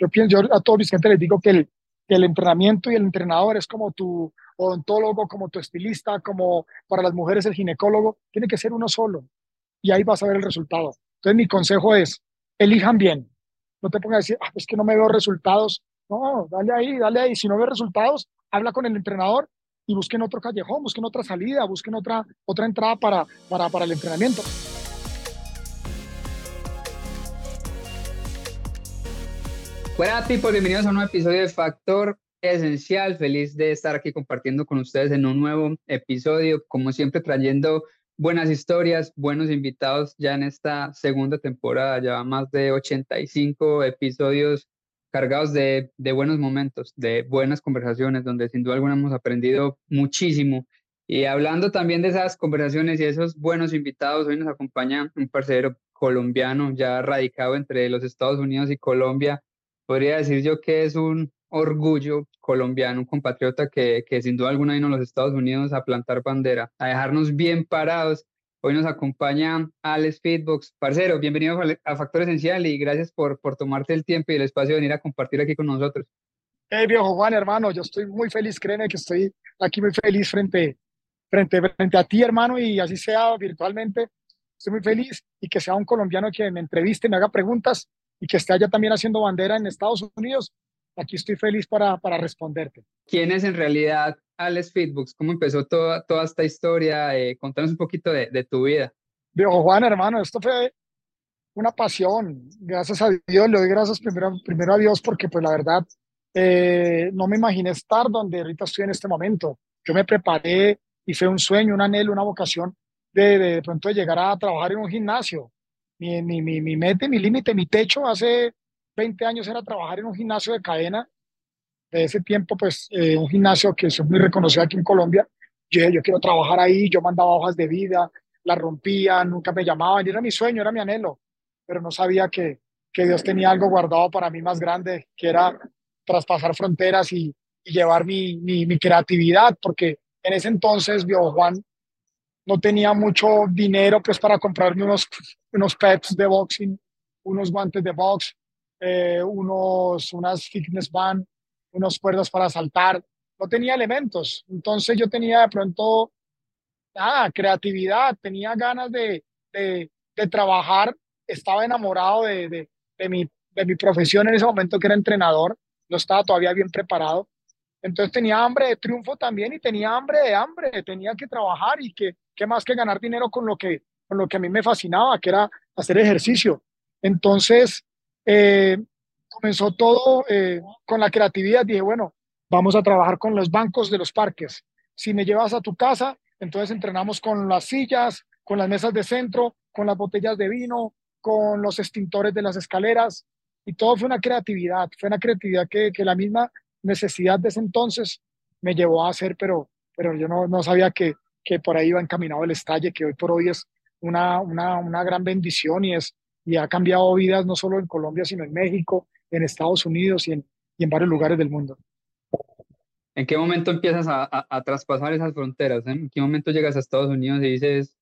Yo pienso, yo a todos mis clientes les digo que el, el entrenamiento y el entrenador es como tu odontólogo, como tu estilista, como para las mujeres el ginecólogo, tiene que ser uno solo y ahí vas a ver el resultado. Entonces mi consejo es, elijan bien, no te pongas a decir, ah, es que no me veo resultados, no, dale ahí, dale ahí, si no ves resultados, habla con el entrenador y busquen otro callejón, busquen otra salida, busquen otra, otra entrada para, para, para el entrenamiento. Buenas people, bienvenidos a un nuevo episodio de Factor Esencial. Feliz de estar aquí compartiendo con ustedes en un nuevo episodio, como siempre trayendo buenas historias, buenos invitados ya en esta segunda temporada, ya más de 85 episodios cargados de, de buenos momentos, de buenas conversaciones, donde sin duda alguna hemos aprendido muchísimo. Y hablando también de esas conversaciones y esos buenos invitados, hoy nos acompaña un parcero colombiano ya radicado entre los Estados Unidos y Colombia, podría decir yo que es un orgullo colombiano, un compatriota que, que sin duda alguna vino a los Estados Unidos a plantar bandera, a dejarnos bien parados. Hoy nos acompaña Alex Feedbox. Parcero, bienvenido a Factor Esencial y gracias por, por tomarte el tiempo y el espacio de venir a compartir aquí con nosotros. Hey, viejo Juan, hermano, yo estoy muy feliz, créeme que estoy aquí muy feliz frente, frente, frente a ti, hermano, y así sea virtualmente. Estoy muy feliz y que sea un colombiano que me entreviste, me haga preguntas y que esté allá también haciendo bandera en Estados Unidos, aquí estoy feliz para, para responderte. ¿Quién es en realidad Alex Feedbooks? ¿Cómo empezó toda, toda esta historia? Eh, contanos un poquito de, de tu vida. Viejo Juan, hermano, esto fue una pasión. Gracias a Dios, le doy gracias primero, primero a Dios porque pues la verdad eh, no me imaginé estar donde ahorita estoy en este momento. Yo me preparé y fue un sueño, un anhelo, una vocación de, de, de pronto de llegar a trabajar en un gimnasio mi, mi, mi, mi meta, mi límite, mi techo hace 20 años era trabajar en un gimnasio de cadena. De ese tiempo, pues, eh, un gimnasio que es muy reconocido aquí en Colombia. Yo, yo quiero trabajar ahí, yo mandaba hojas de vida, las rompía, nunca me llamaban. Era mi sueño, era mi anhelo, pero no sabía que, que Dios tenía algo guardado para mí más grande, que era traspasar fronteras y, llevar mi, mi, mi, creatividad, porque en ese entonces, vio Juan, no tenía mucho dinero pues para comprarme unos, unos pads de boxing, unos guantes de box, eh, unos, unas fitness band, unos cuerdas para saltar. No tenía elementos. Entonces yo tenía de pronto, nada, creatividad, tenía ganas de, de, trabajar, estaba enamorado de, de, de, mi, de mi profesión en ese momento que era entrenador, no estaba todavía bien preparado. Entonces tenía hambre de triunfo también y tenía hambre de hambre, tenía que trabajar y que, qué más que ganar dinero con lo que, con lo que a mí me fascinaba, que era hacer ejercicio. Entonces, eh, comenzó todo eh, con la creatividad. Dije, bueno, vamos a trabajar con los bancos de los parques. Si me llevas a tu casa, entonces entrenamos con las sillas, con las mesas de centro, con las botellas de vino, con los extintores de las escaleras. Y todo fue una creatividad, fue una creatividad que, que la misma necesidad de ese entonces me llevó a hacer, pero, pero yo no, no sabía que, que por ahí iba encaminado el estalle, que hoy por hoy es una, una, una gran bendición y, es, y ha cambiado vidas no solo en Colombia, sino en México, en Estados Unidos y en, y en varios lugares del mundo. ¿En qué momento empiezas a, a, a traspasar esas fronteras? ¿En qué momento llegas a Estados Unidos y dices,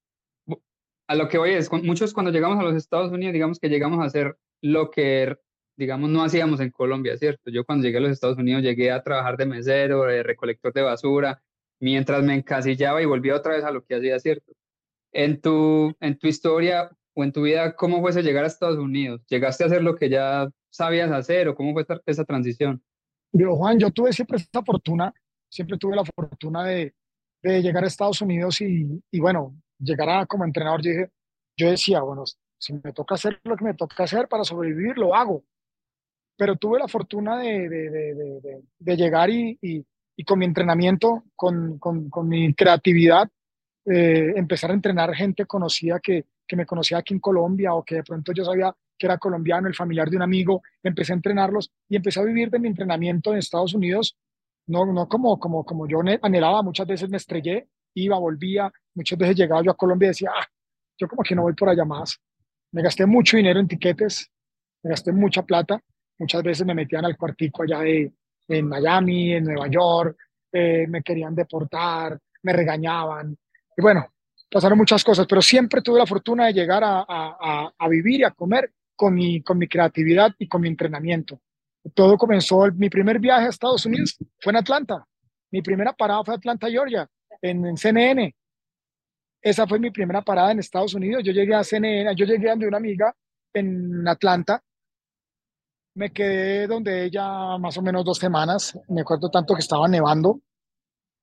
a lo que voy es, muchos cuando llegamos a los Estados Unidos, digamos que llegamos a hacer lo que digamos, no hacíamos en Colombia, ¿cierto? Yo cuando llegué a los Estados Unidos llegué a trabajar de mesero, de recolector de basura, mientras me encasillaba y volvía otra vez a lo que hacía, ¿cierto? En tu, en tu historia o en tu vida, ¿cómo fue ese llegar a Estados Unidos? ¿Llegaste a hacer lo que ya sabías hacer o cómo fue esa, esa transición? Yo, Juan, yo tuve siempre esa fortuna, siempre tuve la fortuna de, de llegar a Estados Unidos y, y, bueno, llegar a como entrenador, yo, dije, yo decía, bueno, si me toca hacer lo que me toca hacer para sobrevivir, lo hago pero tuve la fortuna de, de, de, llegar y, y, con mi entrenamiento, con, con, con mi creatividad, eh, empezar a entrenar gente conocida que, que me conocía aquí en Colombia o que de pronto yo sabía que era colombiano, el familiar de un amigo, empecé a entrenarlos y empecé a vivir de mi entrenamiento en Estados Unidos, no, no como, como, como yo anhelaba, muchas veces me estrellé, iba, volvía, muchas veces llegaba yo a Colombia y decía, ah, yo como que no voy por allá más. Me gasté mucho dinero en tiquetes, me gasté mucha plata Muchas veces me metían al cuartico allá de, en Miami, en Nueva York, eh, me querían deportar, me regañaban. Y bueno, pasaron muchas cosas, pero siempre tuve la fortuna de llegar a, a, a vivir y a comer con mi, con mi creatividad y con mi entrenamiento. todo comenzó, mi primer viaje a Estados Unidos fue en Atlanta. Mi primera parada fue Atlanta, Georgia, en, en CNN. Esa fue mi primera parada en Estados Unidos. Yo llegué a CNN, yo llegué donde una amiga en Atlanta. Me quedé donde ella más o menos dos semanas. Me acuerdo tanto que estaba nevando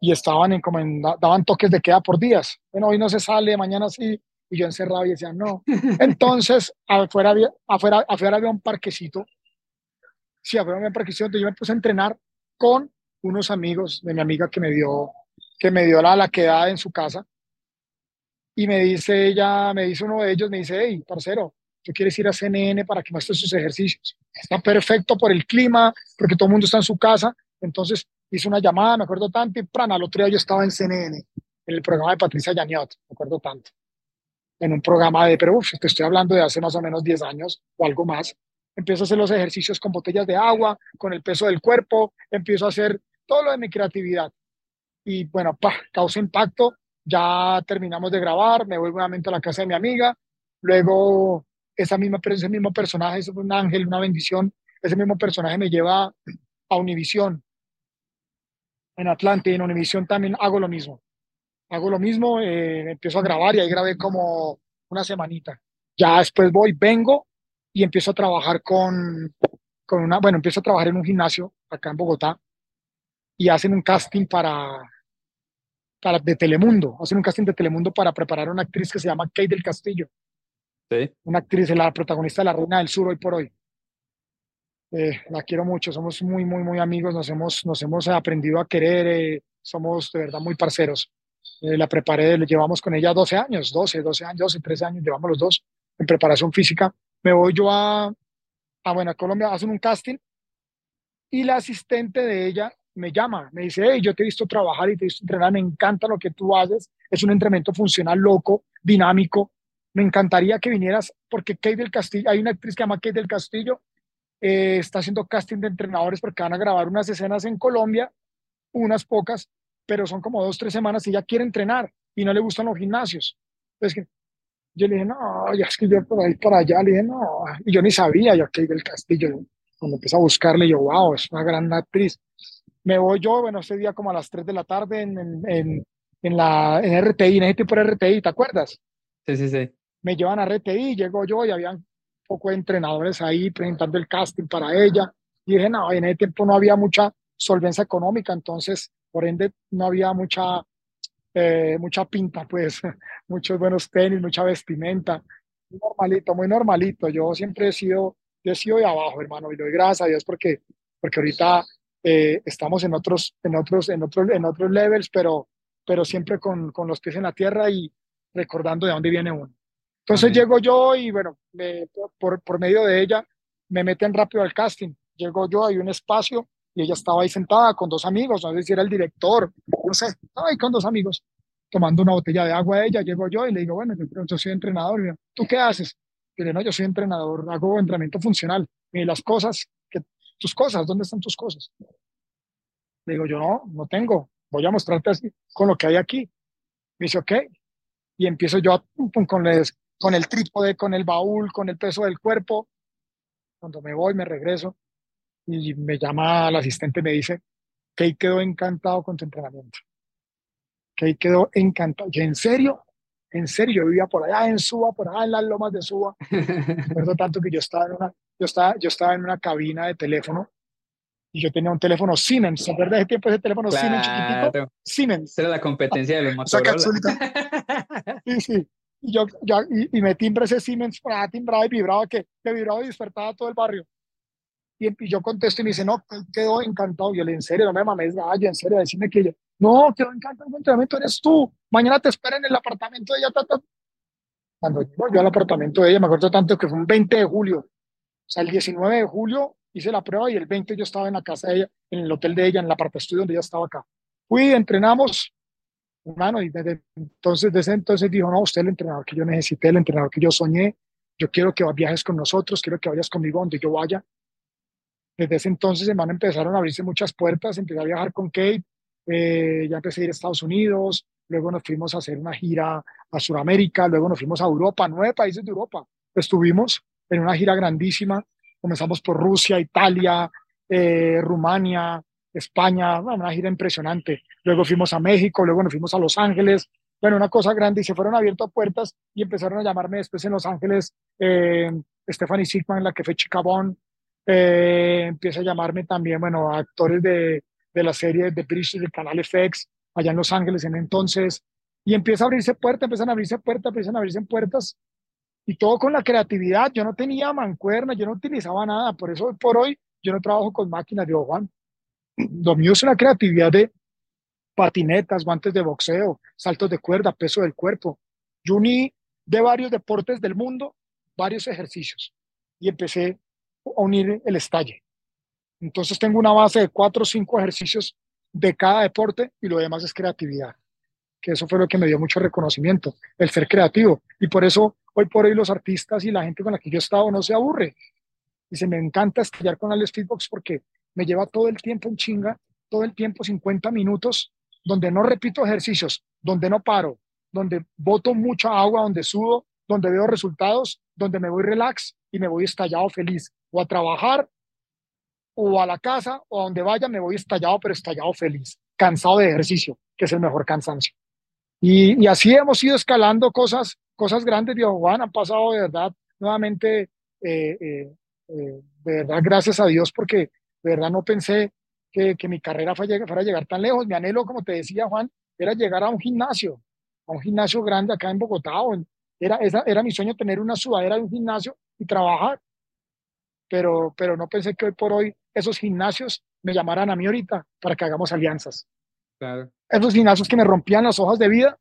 y estaban en, como daban toques de queda por días. Bueno, hoy no se sale, mañana sí. Y yo encerrado y decía, no. Entonces, afuera había, afuera, afuera había un parquecito. Sí, afuera había un parquecito donde yo me puse a entrenar con unos amigos de mi amiga que me dio, que me dio la, la quedada en su casa. Y me dice ella, me dice uno de ellos, me dice, hey, parcero, tú quieres ir a CNN para que muestres sus ejercicios. Está perfecto por el clima, porque todo el mundo está en su casa. Entonces hice una llamada, me acuerdo tanto, y prana, al otro día yo estaba en CNN, en el programa de Patricia Yaniot, me acuerdo tanto. En un programa de, pero uf, te estoy hablando de hace más o menos 10 años o algo más. Empiezo a hacer los ejercicios con botellas de agua, con el peso del cuerpo, empiezo a hacer todo lo de mi creatividad. Y bueno, pa, causa impacto. Ya terminamos de grabar, me voy nuevamente a la casa de mi amiga. Luego, esa misma, ese mismo personaje, es un ángel, una bendición. Ese mismo personaje me lleva a Univisión en Atlanta y en Univisión también hago lo mismo. Hago lo mismo, eh, empiezo a grabar y ahí grabé como una semanita. Ya después voy, vengo y empiezo a trabajar con, con una, bueno, empiezo a trabajar en un gimnasio acá en Bogotá y hacen un casting para, para de Telemundo, hacen un casting de Telemundo para preparar a una actriz que se llama Kate del Castillo. Sí. Una actriz, la protagonista de La Reina del Sur hoy por hoy. Eh, la quiero mucho, somos muy, muy, muy amigos, nos hemos, nos hemos aprendido a querer, eh, somos de verdad muy parceros. Eh, la preparé, le llevamos con ella 12 años, 12, 12 años, 12, 13 años, llevamos los dos en preparación física. Me voy yo a, a, bueno, a Colombia, hacen un casting y la asistente de ella me llama, me dice, hey, yo te he visto trabajar y te he visto entrenar, me encanta lo que tú haces, es un entrenamiento funcional loco, dinámico, me encantaría que vinieras porque Kate del Castillo, hay una actriz que se llama Kate del Castillo, eh, está haciendo casting de entrenadores porque van a grabar unas escenas en Colombia, unas pocas, pero son como dos, tres semanas y ya quiere entrenar y no le gustan los gimnasios. Entonces, yo le dije, no, ya es que yo por ahí para allá, le dije, no, y yo ni sabía, yo que del castillo, cuando empecé a buscarle, yo, wow, es una gran actriz. Me voy yo, bueno, ese día como a las 3 de la tarde en, en, en, la, en RTI, en ese tipo de RTI, ¿te acuerdas? Sí, sí, sí. Me llevan a RTI, llego yo y habían poco de entrenadores ahí presentando el casting para ella. Y dije, no, en ese tiempo no había mucha solvencia económica, entonces, por ende, no había mucha, eh, mucha pinta, pues, muchos buenos tenis, mucha vestimenta. Muy normalito, muy normalito. Yo siempre he sido, yo he sido de abajo, hermano, y doy gracias a Dios porque, porque ahorita eh, estamos en otros, en otros, en otros, en otros levels, pero, pero siempre con, con los pies en la tierra y recordando de dónde viene uno. Entonces llego yo y bueno, por, por medio de ella me meten rápido al casting. Llego yo, hay un espacio y ella estaba ahí sentada con dos amigos, no sé si era el director, no sé, estaba ahí con dos amigos tomando una botella de agua a ella. Llego yo y le digo, bueno, yo soy entrenador. ¿Tú qué haces? Y le digo, no, yo soy entrenador, hago entrenamiento funcional. Y las cosas, que, tus cosas, ¿dónde están tus cosas? Le digo, yo no, no tengo. Voy a mostrarte así, con lo que hay aquí. Me dice, ok. Y empiezo yo a, con, les, con el trípode, con el baúl, con el peso del cuerpo. Cuando me voy, me regreso y me llama el asistente y me dice que quedó encantado con tu entrenamiento. Que quedó encantado. ¿Y en serio? En serio, yo vivía por allá en Suba, por allá en las lomas de Suba. Recuerdo tanto que yo estaba en una, yo estaba, yo estaba en una cabina de teléfono y yo tenía un teléfono Siemens. ¿Se acuerda de ese tiempo ese teléfono Siemens chiquitito? Siemens. Era la competencia de los Motorola. sí, sí. Y, yo, ya, y, me timbre ese Siemens, ah, timbraba y vibraba, que, que vibraba y despertaba todo el barrio. Y, y, yo contesto y me dice, no, quedó encantado. Yo le en serio, no me mames, vaya, en serio, decime que yo, no, quedó encantado el entrenamiento, eres tú. Mañana te espera en el apartamento de ella. Cuando yo al apartamento de ella, me acuerdo tanto que fue un 20 de julio. O sea, el 19 de julio hice la prueba y el 20 yo estaba en la casa de ella, en el hotel de ella, en la parte estudio donde ella estaba acá. Fui, entrenamos, hermano, y desde entonces, desde entonces dijo, no, usted es el entrenador que yo necesité, el entrenador que yo soñé, yo quiero que viajes con nosotros, quiero que vayas conmigo donde yo vaya. Desde ese entonces, hermano, empezaron a abrirse muchas puertas, empecé a viajar con Kate, eh, ya empecé a ir a Estados Unidos, luego nos fuimos a hacer una gira a Sudamérica, luego nos fuimos a Europa, nueve países de Europa. Estuvimos en una gira grandísima, comenzamos por Rusia, Italia, eh, Rumania, España, una gira impresionante. Luego fuimos a México, luego nos fuimos a Los Ángeles, bueno, una cosa grande y se fueron abiertas puertas y empezaron a llamarme después en Los Ángeles eh, Stephanie Sigman, la que fue Chicabón, eh, empieza a llamarme también, bueno, actores de, de la serie de British del canal FX, allá en Los Ángeles en entonces, y empieza a abrirse puertas, empiezan a abrirse puertas, empiezan a abrirse puertas, y todo con la creatividad. Yo no tenía mancuerna, yo no utilizaba nada, por eso por hoy yo no trabajo con máquinas, de Juan. Mío es una creatividad de patinetas, guantes de boxeo, saltos de cuerda, peso del cuerpo. Yo uní de varios deportes del mundo varios ejercicios y empecé a unir el estalle. Entonces tengo una base de cuatro o cinco ejercicios de cada deporte y lo demás es creatividad, que eso fue lo que me dio mucho reconocimiento, el ser creativo. Y por eso hoy por hoy los artistas y la gente con la que yo he estado no se aburre. Y se me encanta estallar con Alex Fitbox porque me lleva todo el tiempo en chinga, todo el tiempo 50 minutos, donde no repito ejercicios, donde no paro, donde boto mucha agua, donde sudo, donde veo resultados, donde me voy relax y me voy estallado feliz, o a trabajar, o a la casa, o a donde vaya, me voy estallado, pero estallado feliz, cansado de ejercicio, que es el mejor cansancio. Y, así hemos ido escalando cosas, cosas grandes, Dios Juan, han pasado de verdad, nuevamente, eh, eh, eh, de verdad, gracias a Dios, porque de verdad no pensé que, que mi carrera fuera, fuera a llegar tan lejos. Mi anhelo, como te decía Juan, era llegar a un gimnasio, a un gimnasio grande acá en Bogotá, o en, era, esa, era mi sueño tener una sudadera de un gimnasio y trabajar. Pero, pero no pensé que hoy por hoy esos gimnasios me llamaran a mí ahorita para que hagamos alianzas. Claro. Esos gimnasios que me rompían las hojas de vida.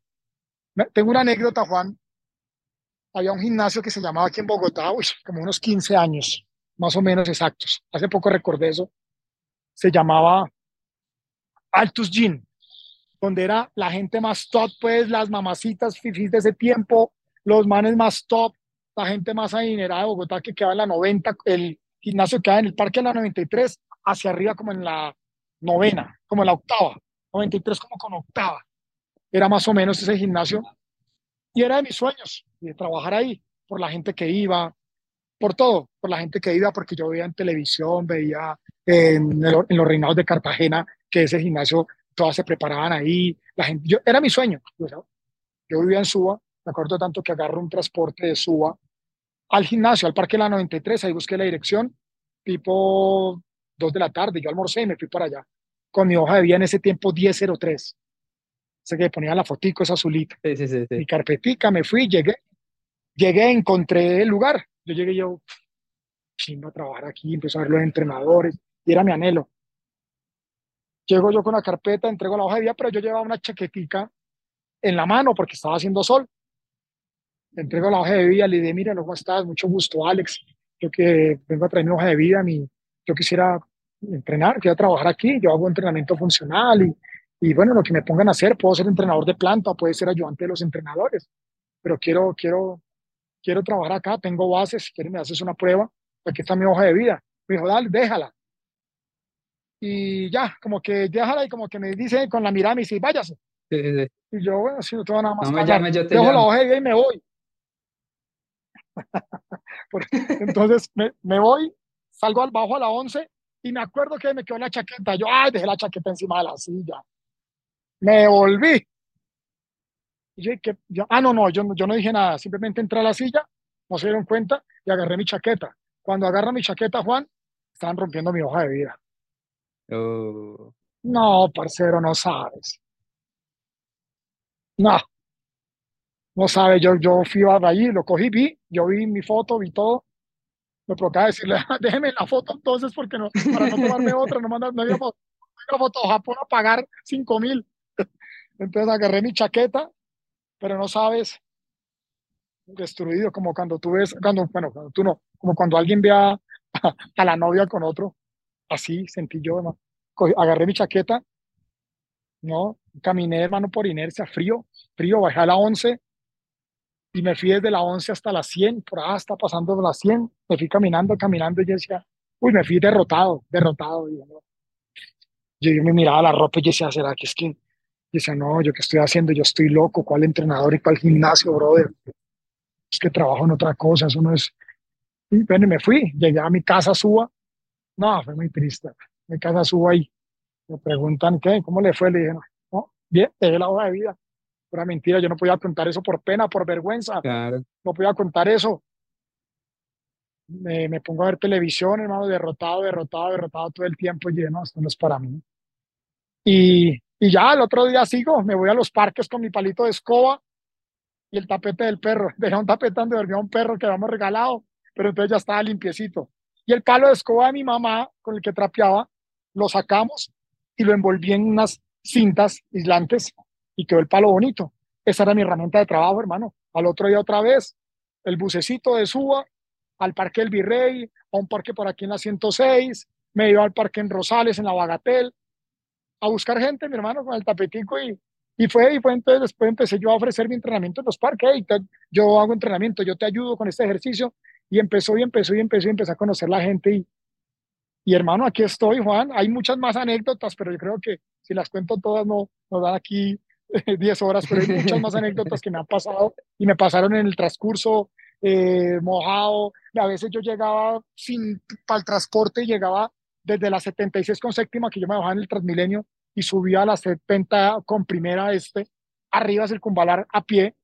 Tengo una anécdota, Juan. Había un gimnasio que se llamaba aquí en Bogotá, uy, como unos 15 años, más o menos exactos. Hace poco recordé eso. Se llamaba Altus Gym, donde era la gente más top, pues las mamacitas fifis de ese tiempo, los manes más top, la gente más adinerada de Bogotá que quedaba en la 90, el gimnasio quedaba en el parque de la 93, hacia arriba como en la novena, como en la octava, 93 como con octava. Era más o menos ese gimnasio. Y era de mis sueños, de trabajar ahí, por la gente que iba, por todo, por la gente que iba, porque yo veía en televisión, veía en, los reinados de Cartagena que ese gimnasio, todas se preparaban ahí. La gente, yo, era mi sueño. Yo, yo vivía en Suba, me acuerdo tanto que agarro un transporte de Suba al gimnasio, al Parque La 93, ahí busqué la dirección, tipo 2 de la tarde, yo almorcé y me fui para allá, con mi hoja de vida en ese tiempo 1003. Sé que ponía la fotico, esa azulita. Sí, sí, sí, Mi carpetica, me fui, llegué, llegué, encontré el lugar. Yo llegué yo, chingo a trabajar aquí, empecé a ver los entrenadores, y era mi anhelo. Llego yo con la carpeta, entrego la hoja de vida, pero yo llevaba una chaquetica en la mano porque estaba haciendo sol entrego la hoja de vida, le dije, mira, ¿cómo estás? Mucho gusto, Alex. Yo que vengo a traer mi hoja de vida, mi, yo quisiera entrenar, quiero trabajar aquí, yo hago entrenamiento funcional y, y bueno, lo que me pongan a hacer, puedo ser entrenador de planta, puede ser ayudante de los entrenadores, pero quiero, quiero, quiero trabajar acá, tengo bases, si quieres me haces una prueba, aquí está mi hoja de vida. Me dijo, dale, déjala. Y ya, como que déjala y como que me dice con la mirada, me dice, váyase. Y yo, bueno, si no tengo nada más. No me llame, yo te Dejo la hoja de vida y me voy. Entonces me, me, voy, salgo al bajo a la 11 y me acuerdo que me quedó la chaqueta. Yo, ay, dejé la chaqueta encima de la silla. Me volví. Y yo, que, yo, ah, no, no, yo, yo no dije nada. Simplemente entré a la silla, no se dieron cuenta y agarré mi chaqueta. Cuando agarra mi chaqueta, Juan, estaban rompiendo mi hoja de vida. Oh. No, parcero, no sabes. No, no sabe, yo, yo fui a allí, lo cogí, vi, yo vi mi foto, vi todo. Me provocaba decirle, déjeme la foto entonces, porque no, para no tomarme otra, no mandar media foto, una foto a Japón a pagar 5 mil. Entonces agarré mi chaqueta, pero no sabes, destruido, como cuando tú ves, cuando, bueno, cuando tú no, como cuando alguien ve a, la novia con otro, así sentí yo, ¿no? agarré mi chaqueta, no, caminé, hermano, por inercia, frío, frío, bajé a la 11, y me fui desde la 11 hasta la 100, por ahí está pasando la 100, me fui caminando, caminando y decía, uy, me fui derrotado, derrotado. Yo, yo me miraba la ropa y decía, ¿será que es que? Y decía, no, yo qué estoy haciendo, yo estoy loco, ¿cuál entrenador y cuál gimnasio, brother? Es que trabajo en otra cosa, eso no es... Y bueno, me fui, llegué a mi casa, suba, No, fue muy triste. Mi casa subo ahí. Me preguntan, ¿qué? ¿Cómo le fue? Le dije, no, bien, dejé la hoja de vida. Pura mentira, yo no podía contar eso por pena, por vergüenza. No podía contar eso. Me, me, pongo a ver televisión, hermano, derrotado, derrotado, derrotado todo el tiempo. Y dije, no, esto no es para mí. Y, y ya el otro día sigo, me voy a los parques con mi palito de escoba y el tapete del perro. Dejé un tapete donde dormía un perro que habíamos regalado, pero entonces ya estaba limpiecito. Y el palo de escoba de mi mamá, con el que trapeaba, lo sacamos y lo envolví en unas cintas aislantes y quedó el palo bonito. Esa era mi herramienta de trabajo, hermano. Al otro día otra vez, el bucecito de Suba, al Parque El Virrey, a un parque por aquí en la 106, me iba al parque en Rosales, en la Bagatel, a buscar gente, mi hermano, con el tapetico y, y fue, y fue entonces después empecé yo a ofrecer mi entrenamiento en los parques. yo hago entrenamiento, yo te ayudo con este ejercicio. Y empezó y empezó y empezó y empecé a conocer la gente. Y, y hermano, aquí estoy, Juan. Hay muchas más anécdotas, pero yo creo que si las cuento todas no nos dan aquí 10 horas, pero hay muchas más anécdotas que me han pasado y me pasaron en el transcurso eh, mojado. A veces yo llegaba sin para el transporte, llegaba desde la 76 con séptima, que yo me bajaba en el Transmilenio, y subía a la 70 con primera este, arriba circunvalar a pie,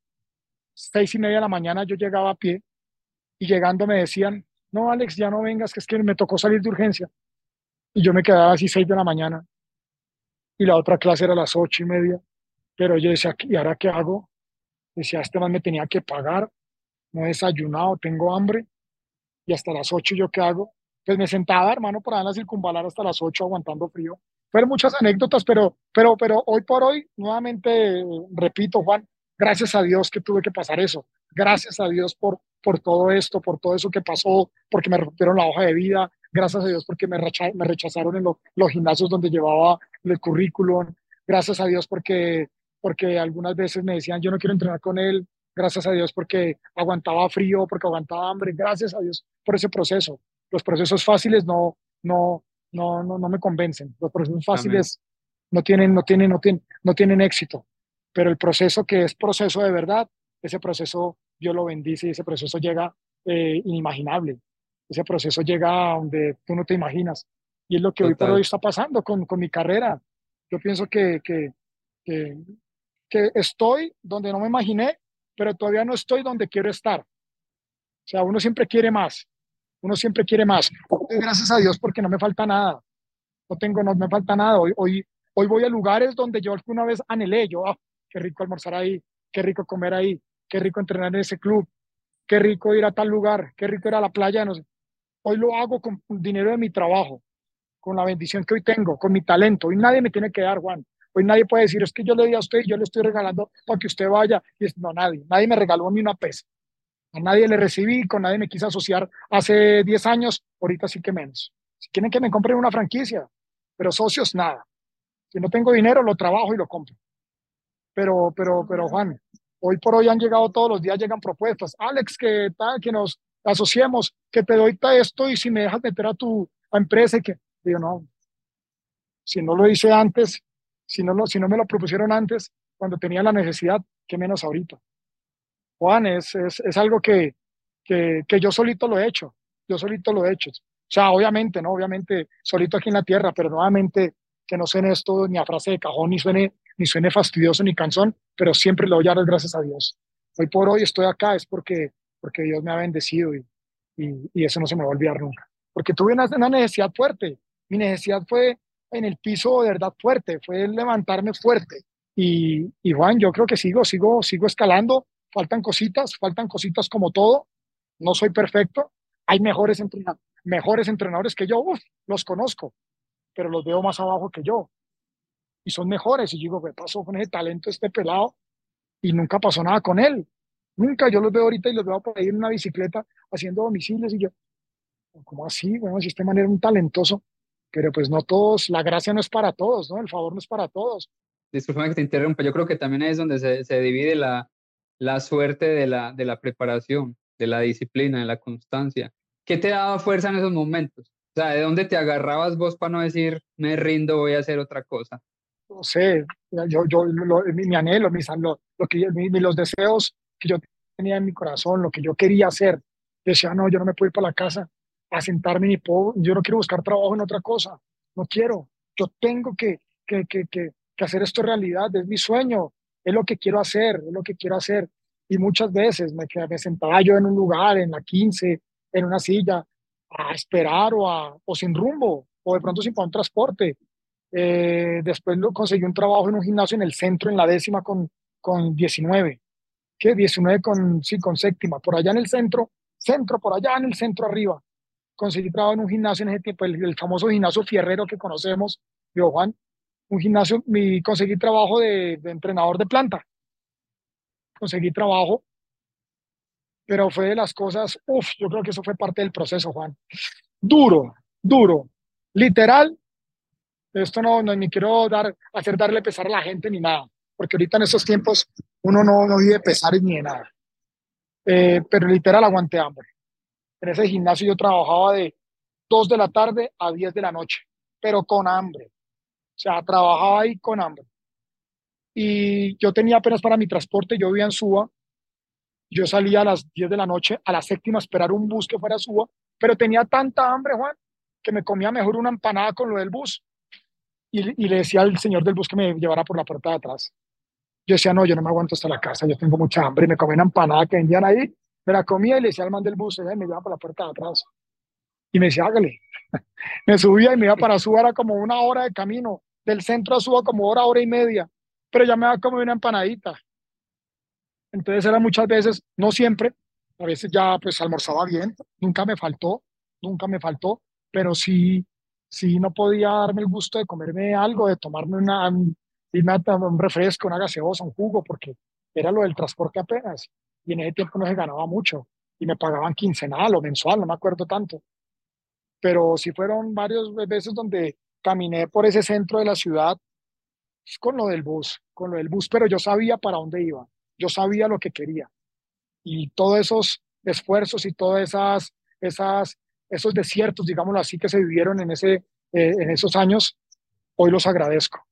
seis y media de la mañana yo llegaba a pie y llegando me decían, no Alex, ya no vengas, que es que me tocó salir de urgencia. Y yo me quedaba así seis de la mañana y la otra clase era a las ocho y media, pero yo decía, ¿y ahora qué hago? Decía, este man me tenía que pagar, no he desayunado, tengo hambre y hasta las ocho yo qué hago? Pues me sentaba, hermano, por ahí en la circunvalar hasta las ocho aguantando frío fueron muchas anécdotas, pero, pero, pero hoy por hoy, nuevamente, repito, Juan, gracias a Dios que tuve que pasar eso. Gracias a Dios por, por todo esto, por todo eso que pasó, porque me rompieron la hoja de vida. Gracias a Dios porque me rechazaron en los gimnasios donde llevaba el currículum. Gracias a Dios porque, porque algunas veces me decían, yo no quiero entrenar con él. Gracias a Dios porque aguantaba frío, porque aguantaba hambre. Gracias a Dios por ese proceso. Los procesos fáciles no, no, no, no, no me convencen. Los procesos fáciles no tienen, no, tienen, no, tienen, no tienen éxito, pero el proceso que es proceso de verdad, ese proceso Dios lo bendice y ese proceso llega eh, inimaginable. Ese proceso llega a donde tú no te imaginas. Y es lo que hoy por hoy está pasando con, con mi carrera. Yo pienso que, que, que, que estoy donde no me imaginé, pero todavía no estoy donde quiero estar. O sea, uno siempre quiere más uno siempre quiere más. Gracias a Dios porque no me falta nada. No tengo, no me falta nada. Hoy, hoy, hoy voy a lugares donde yo alguna vez anhelé. Yo, ah, qué rico almorzar ahí, qué rico comer ahí, qué rico entrenar en ese club, qué rico ir a tal lugar, qué rico ir a la playa, no. Hoy lo hago con dinero de mi trabajo, con la bendición que hoy tengo, con mi talento. Hoy nadie me tiene que dar, Juan. Hoy nadie puede decir, es que yo le di a usted y yo le estoy regalando para que usted vaya. Y es, no, nadie. Nadie me regaló ni una pesa. A nadie le recibí, con nadie me quise asociar hace 10 años, ahorita sí que menos. Si quieren que me compren una franquicia, pero socios, nada. Si no tengo dinero, lo trabajo y lo compro. Pero, pero, pero, Juan, hoy por hoy han llegado todos los días, llegan propuestas. Alex, que tal, que nos asociemos, que te doy esto y si me dejas meter a tu empresa, que digo, no, si no lo hice antes, si no, si no me lo propusieron antes, cuando tenía la necesidad, qué menos ahorita. Juan, es, es, es algo que, que, que, yo solito lo he hecho, yo solito lo he hecho. O sea, obviamente, ¿no? Obviamente, solito aquí en la tierra, pero nuevamente que no suene esto ni a frase de cajón, ni suene, ni suene fastidioso, ni cansón, pero siempre lo doy a las gracias a Dios. Hoy por hoy estoy acá es porque, porque Dios me ha bendecido y, y, y eso no se me va a olvidar nunca. Porque tuve una, una necesidad fuerte. Mi necesidad fue en el piso de verdad fuerte, fue levantarme fuerte. Y, y Juan, yo creo que sigo, sigo, sigo escalando faltan cositas, faltan cositas como todo. No soy perfecto. Hay mejores, entrenadores, mejores entrenadores que yo, los conozco, pero los veo más abajo que yo. Y son mejores. Y digo, ¿qué pasó con ese talento este pelado? Y nunca pasó nada con él. Nunca. Yo los veo ahorita y los veo por ahí en una bicicleta haciendo domicilios y yo, ¿cómo así? Bueno, si este man era un talentoso, pero pues no todos, la gracia no es para todos, ¿no? El favor no es para todos. Disculpa que te interrumpa, yo creo que también es donde se divide la, la suerte de la, de la preparación, de la disciplina, de la constancia. ¿Qué te daba fuerza en esos momentos? O sea, ¿de dónde te agarrabas vos para no decir, me rindo, voy a hacer otra cosa? No sé, yo, yo mi, anhelo, mis, lo, que, los deseos que yo tenía en mi corazón, lo que yo quería hacer. Decía, no, yo no me puedo ir para la casa a sentarme ni puedo, yo no quiero buscar trabajo en otra cosa, no quiero, yo tengo que, que, que, que, hacer esto realidad, es mi sueño, es lo que quiero hacer, es lo que quiero hacer. Y muchas veces me, me sentaba yo en un lugar, en la 15, en una silla, a esperar o, sin rumbo, o de pronto sin un transporte. Eh, después lo, conseguí un trabajo en un gimnasio en el centro, en la décima con, con 19, que 19 con, sí, con séptima, por allá en el centro, centro, por allá en el centro arriba. Conseguí trabajo en un gimnasio en ese tiempo, el, famoso gimnasio Fierrero que conocemos, yo Juan, un gimnasio, mi, conseguí trabajo de, de entrenador de planta. Conseguí trabajo pero fue de las cosas, uff, yo creo que eso fue parte del proceso, Juan. Duro, duro, literal. Esto no, no ni quiero dar, hacer darle pesar a la gente ni nada, porque ahorita en estos tiempos uno no, no vive pesares ni de nada. Eh, pero literal aguanté hambre. En ese gimnasio yo trabajaba de 2 de la tarde a 10 de la noche, pero con hambre. Sea, trabajaba ahí con hambre. Y yo tenía apenas para mi transporte, yo vivía en Suba, yo salía a las 10 de la noche, a la séptima, a esperar un bus que fuera a Suba, pero tenía tanta hambre, Juan, que me comía mejor una empanada con lo del bus. Y, le decía al señor del bus que me llevara por la puerta de atrás. Yo decía, no, yo no me aguanto hasta la casa, yo tengo mucha hambre. Y me comía una empanada que vendían ahí, me la comía y le decía al man del bus, y me llevaba por la puerta de atrás. Y me decía, hágale. me subía y me iba para Suba, era como una hora de camino. Del centro a Suba, como hora, hora y media. Pero ya me iba a comer una empanadita. Entonces era muchas veces, no siempre, a veces ya pues almorzaba bien, nunca me faltó, nunca me faltó, pero sí, sí no podía darme el gusto de comerme algo, de tomarme una, un, un refresco, una gaseosa, un jugo, porque era lo del transporte apenas. Y en ese tiempo no se ganaba mucho y me pagaban quincenal o mensual, no me acuerdo tanto. Pero sí fueron varias veces donde caminé por ese centro de la ciudad pues, con lo del bus, con lo del bus, pero yo sabía para dónde iba yo sabía lo que quería. Y todos esos esfuerzos y todos esas, esas, esos desiertos, digámoslo así, que se vivieron en, ese, eh, en esos años, hoy los agradezco.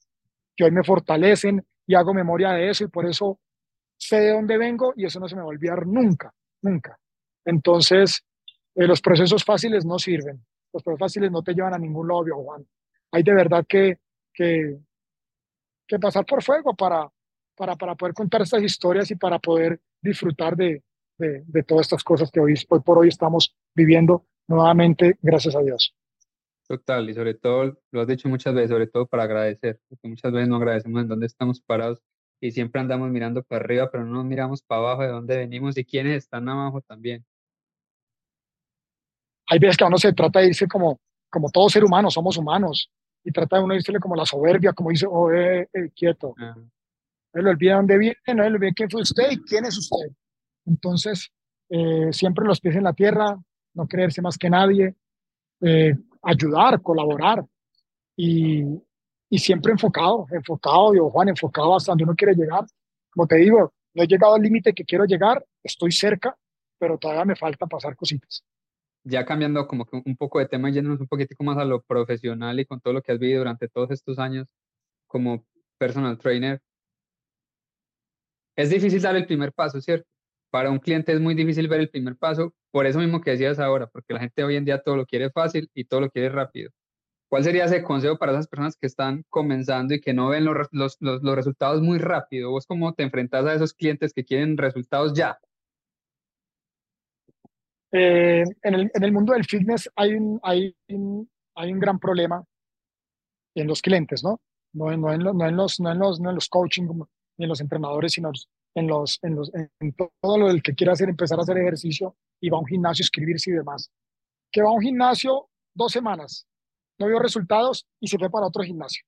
Que hoy me fortalecen y hago memoria de eso y por eso sé de dónde vengo y eso no se me va a olvidar nunca, nunca. Entonces, eh, los procesos fáciles no sirven. Los procesos fáciles no te llevan a ningún lado, Juan. Hay de verdad que, que, que pasar por fuego para, para, para poder contar estas historias y para poder disfrutar de, de, de todas estas cosas que hoy, hoy por hoy estamos viviendo nuevamente, gracias a Dios. Total, y sobre todo, lo has dicho muchas veces, sobre todo para agradecer, porque muchas veces no agradecemos en dónde estamos parados y siempre andamos mirando para arriba, pero no nos miramos para abajo de dónde venimos y quiénes están abajo también. Hay veces que a uno se trata de irse como, como todo ser humano, somos humanos, y trata de uno irse como la soberbia, como dice, oh, eh, eh, quieto. No le olvida dónde viene, no le olvida quién fue usted y quién es usted. Entonces, eh, siempre los pies en la tierra, no creerse más que nadie, eh, ayudar, colaborar y, y, siempre enfocado, enfocado, yo Juan, enfocado hasta donde uno quiere llegar. Como te digo, no he llegado al límite que quiero llegar, estoy cerca, pero todavía me falta pasar cositas. Ya cambiando como que un poco de tema y yéndonos un poquitico más a lo profesional y con todo lo que has vivido durante todos estos años como personal trainer, es difícil dar el primer paso, ¿cierto? Para un cliente es muy difícil ver el primer paso, por eso mismo que decías ahora, porque la gente hoy en día todo lo quiere fácil y todo lo quiere rápido. ¿Cuál sería ese consejo para esas personas que están comenzando y que no ven los, los, los, resultados muy rápido? ¿Vos cómo te enfrentas a esos clientes que quieren resultados ya? Eh, en, el, en, el, mundo del fitness hay un, hay, un, hay un gran problema en los clientes, ¿no? No, no, en, no, en, los, no, en, los, no en los coaching ni en los entrenadores, sino en, los, en, los, en todo lo del que quiera hacer, empezar a hacer ejercicio y va a un gimnasio, escribirse y demás. Que va a un gimnasio dos semanas, no vio resultados y se fue para otro gimnasio.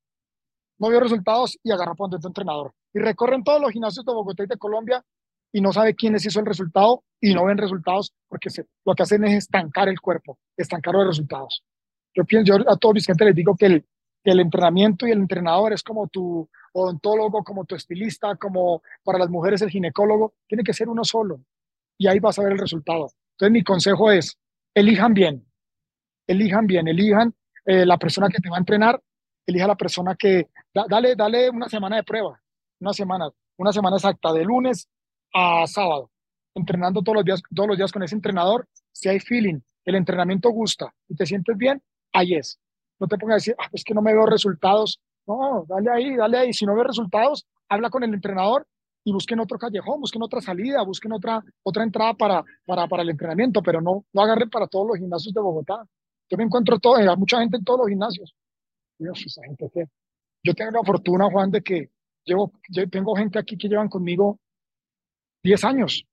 No vio resultados y agarra por otro entrenador. Y recorren todos los gimnasios de Bogotá y de Colombia y no sabe quién les hizo el resultado y no ven resultados porque lo que hacen es estancar el cuerpo, estancar los resultados. Yo pienso, yo a todos mis clientes les digo que el, que el entrenamiento y el entrenador es como tu odontólogo, como tu estilista, como para las mujeres el ginecólogo, tiene que ser uno solo y ahí vas a ver el resultado. Entonces mi consejo es, elijan bien, elijan bien, elijan eh, la persona que te va a entrenar, elija la persona que, dale, dale una semana de prueba, una semana, una semana exacta, de lunes a sábado, entrenando todos los días, todos los días con ese entrenador, si hay feeling, el entrenamiento gusta y te sientes bien, ahí es. No te pongas a decir, ah, es que no me veo resultados. No, dale ahí, dale ahí. Si no ves resultados, habla con el entrenador y busquen otro callejón, busquen otra salida, busquen otra, otra entrada para, para, para el entrenamiento, pero no, no agarren para todos los gimnasios de Bogotá. Yo me encuentro todo, hay mucha gente en todos los gimnasios. Dios, esa gente que... Yo tengo la fortuna, Juan, de que llevo, tengo gente aquí que llevan conmigo 10 años.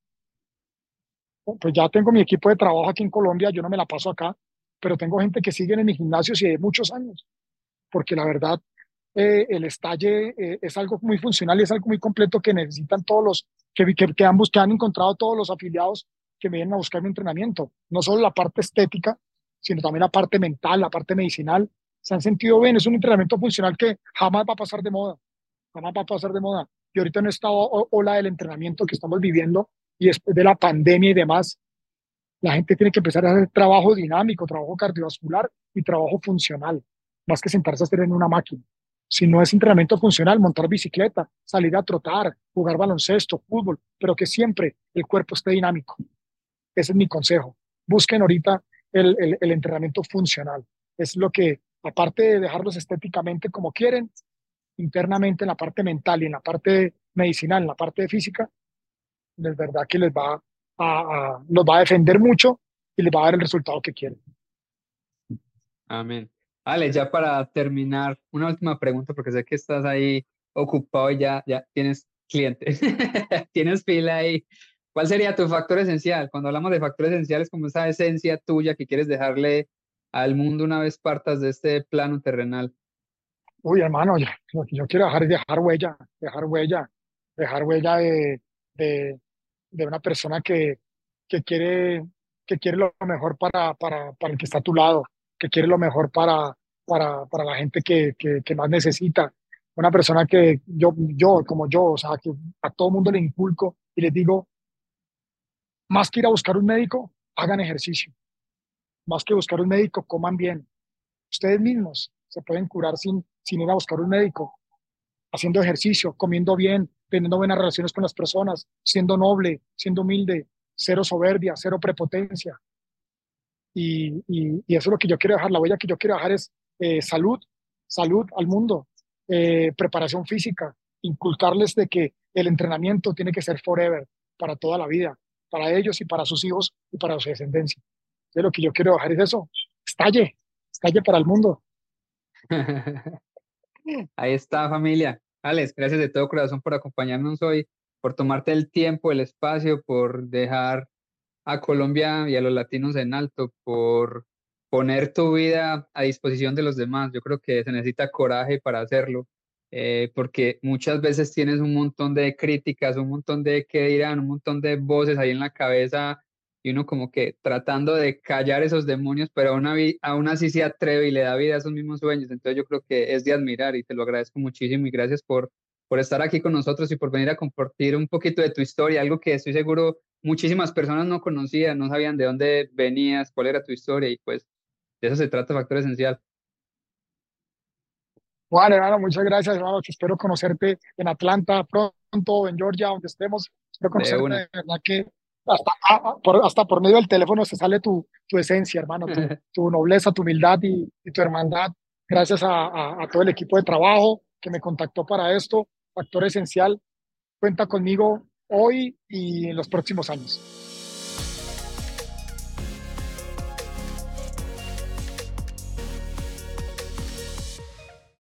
Pues ya tengo mi equipo de trabajo aquí en Colombia, yo no me la paso acá, pero tengo gente que sigue en mi gimnasio y de muchos años, porque la verdad eh, el estalle eh, es algo muy funcional y es algo muy completo que necesitan todos los, que, que, han, que han encontrado todos los afiliados que me vienen a buscar mi entrenamiento. No solo la parte estética, sino también la parte mental, la parte medicinal. Se han sentido bien, es un entrenamiento funcional que jamás va a pasar de moda, jamás va a pasar de moda. Y ahorita en esta ola del entrenamiento que estamos viviendo y después de la pandemia y demás, la gente tiene que empezar a hacer trabajo dinámico, trabajo cardiovascular y trabajo funcional, más que sentarse a hacer en una máquina. Si no es entrenamiento funcional, montar bicicleta, salir a trotar, jugar baloncesto, fútbol, pero que siempre el cuerpo esté dinámico. Ese es mi consejo. Busquen ahorita el, el, el entrenamiento funcional. Es lo que, aparte de dejarlos estéticamente como quieren, internamente en la parte mental y en la parte medicinal, en la parte de física, es verdad que les va a, los va a defender mucho y les va a dar el resultado que quieren. Amén. Ale, ya para terminar, una última pregunta, porque sé que estás ahí ocupado y ya, ya tienes clientes, tienes fila ahí. ¿Cuál sería tu factor esencial? Cuando hablamos de factores esenciales, como esa esencia tuya que quieres dejarle al mundo una vez partas de este plano terrenal. Uy, hermano, yo, yo quiero dejar, dejar huella, dejar huella, dejar huella de, de, de una persona que, que, quiere, que quiere lo mejor para, para, para el que está a tu lado, que quiere lo mejor para, para, para la gente que, que, que, más necesita. Una persona que yo, yo, como yo, o sea, que a todo mundo le inculco y les digo, más que ir a buscar un médico, hagan ejercicio. Más que buscar un médico, coman bien. Ustedes mismos se pueden curar sin, sin ir a buscar un médico, haciendo ejercicio, comiendo bien, teniendo buenas relaciones con las personas, siendo noble, siendo humilde, cero soberbia, cero prepotencia. Y, y, eso es lo que yo quiero dejar. La huella que yo quiero dejar es eh, salud, salud al mundo, eh, preparación física, inculcarles de que el entrenamiento tiene que ser forever, para toda la vida, para ellos y para sus hijos y para su descendencia. Entonces, lo que yo quiero dejar es eso, estalle, estalle para el mundo. Ahí está, familia. Alex, gracias de todo corazón por acompañarnos hoy, por tomarte el tiempo, el espacio, por dejar a Colombia y a los latinos en alto, por poner tu vida a disposición de los demás. Yo creo que se necesita coraje para hacerlo, eh, porque muchas veces tienes un montón de críticas, un montón de qué dirán, un montón de voces ahí en la cabeza y uno como que tratando de callar esos demonios, pero aún, aún así se atreve y le da vida a esos mismos sueños. Entonces yo creo que es de admirar y te lo agradezco muchísimo y gracias por, por estar aquí con nosotros y por venir a compartir un poquito de tu historia, algo que estoy seguro muchísimas personas no conocían, no sabían de dónde venías, cuál era tu historia y pues de eso se trata Factor Esencial. Juan, hermano, muchas gracias, hermano. Espero conocerte en Atlanta pronto, en Georgia, donde estemos. Espero conocerte, de verdad que hasta, ah, ah, por, hasta por medio del teléfono se sale tu, tu esencia, hermano, tu, nobleza, tu humildad y, tu hermandad. Gracias a, a, todo el equipo de trabajo que me contactó para esto. Factor esencial. Cuenta conmigo hoy y en los próximos años.